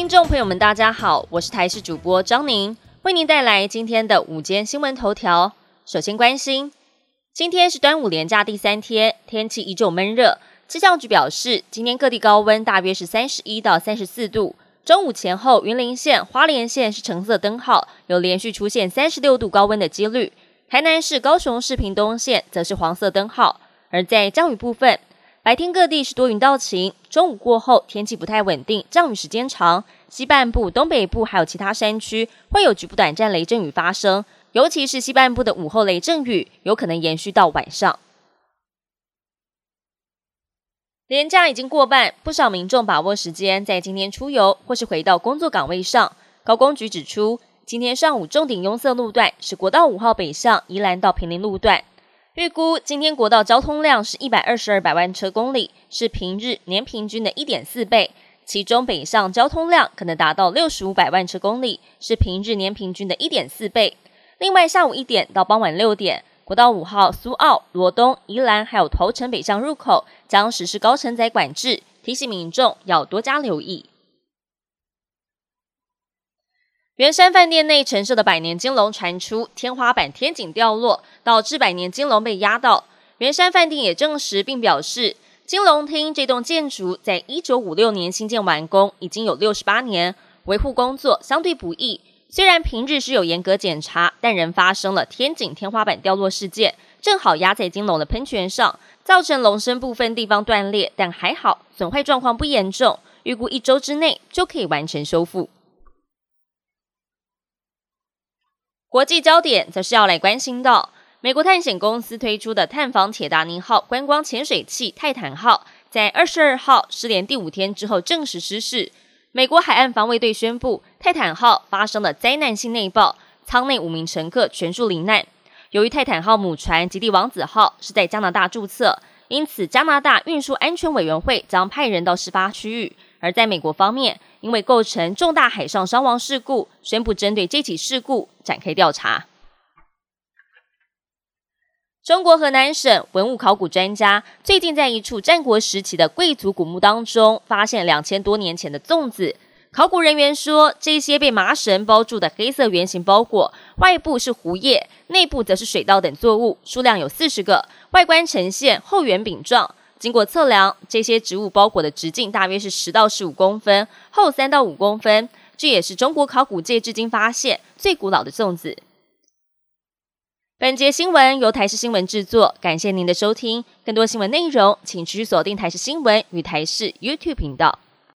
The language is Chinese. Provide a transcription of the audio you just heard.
听众朋友们，大家好，我是台视主播张宁，为您带来今天的午间新闻头条。首先关心，今天是端午连假第三天，天气依旧闷热。气象局表示，今天各地高温大约是三十一到三十四度。中午前后，云林县、花莲县是橙色灯号，有连续出现三十六度高温的几率。台南市、高雄市屏东县则是黄色灯号。而在降雨部分，白天各地是多云到晴，中午过后天气不太稳定，降雨时间长。西半部、东北部还有其他山区会有局部短暂雷阵雨发生，尤其是西半部的午后雷阵雨有可能延续到晚上。连假已经过半，不少民众把握时间在今天出游或是回到工作岗位上。高工局指出，今天上午重点拥塞路段是国道五号北向宜兰到平林路段。预估今天国道交通量是一百二十二百万车公里，是平日年平均的一点四倍。其中北上交通量可能达到六十五百万车公里，是平日年平均的一点四倍。另外，下午一点到傍晚六点，国道五号苏澳、罗东、宜兰还有头城北向入口将实施高承载管制，提醒民众要多加留意。圆山饭店内陈设的百年金龙传出天花板天井掉落，导致百年金龙被压到。圆山饭店也证实并表示，金龙厅这栋建筑在一九五六年新建完工，已经有六十八年，维护工作相对不易。虽然平日是有严格检查，但仍发生了天井天花板掉落事件，正好压在金龙的喷泉上，造成龙身部分地方断裂，但还好损坏状况不严重，预估一周之内就可以完成修复。国际焦点则是要来关心到，美国探险公司推出的探访铁达尼号观光潜水器泰坦号，在二十二号失联第五天之后正式失事。美国海岸防卫队宣布，泰坦号发生了灾难性内爆，舱内五名乘客全数罹难。由于泰坦号母船极地王子号是在加拿大注册，因此加拿大运输安全委员会将派人到事发区域。而在美国方面，因为构成重大海上伤亡事故，宣布针对这起事故展开调查。中国河南省文物考古专家最近在一处战国时期的贵族古墓当中，发现两千多年前的粽子。考古人员说，这些被麻绳包住的黑色圆形包裹，外部是胡叶，内部则是水稻等作物，数量有四十个，外观呈现厚圆饼状。经过测量，这些植物包裹的直径大约是十到十五公分，厚三到五公分。这也是中国考古界至今发现最古老的粽子。本节新闻由台视新闻制作，感谢您的收听。更多新闻内容，请持续锁定台视新闻与台视 YouTube 频道。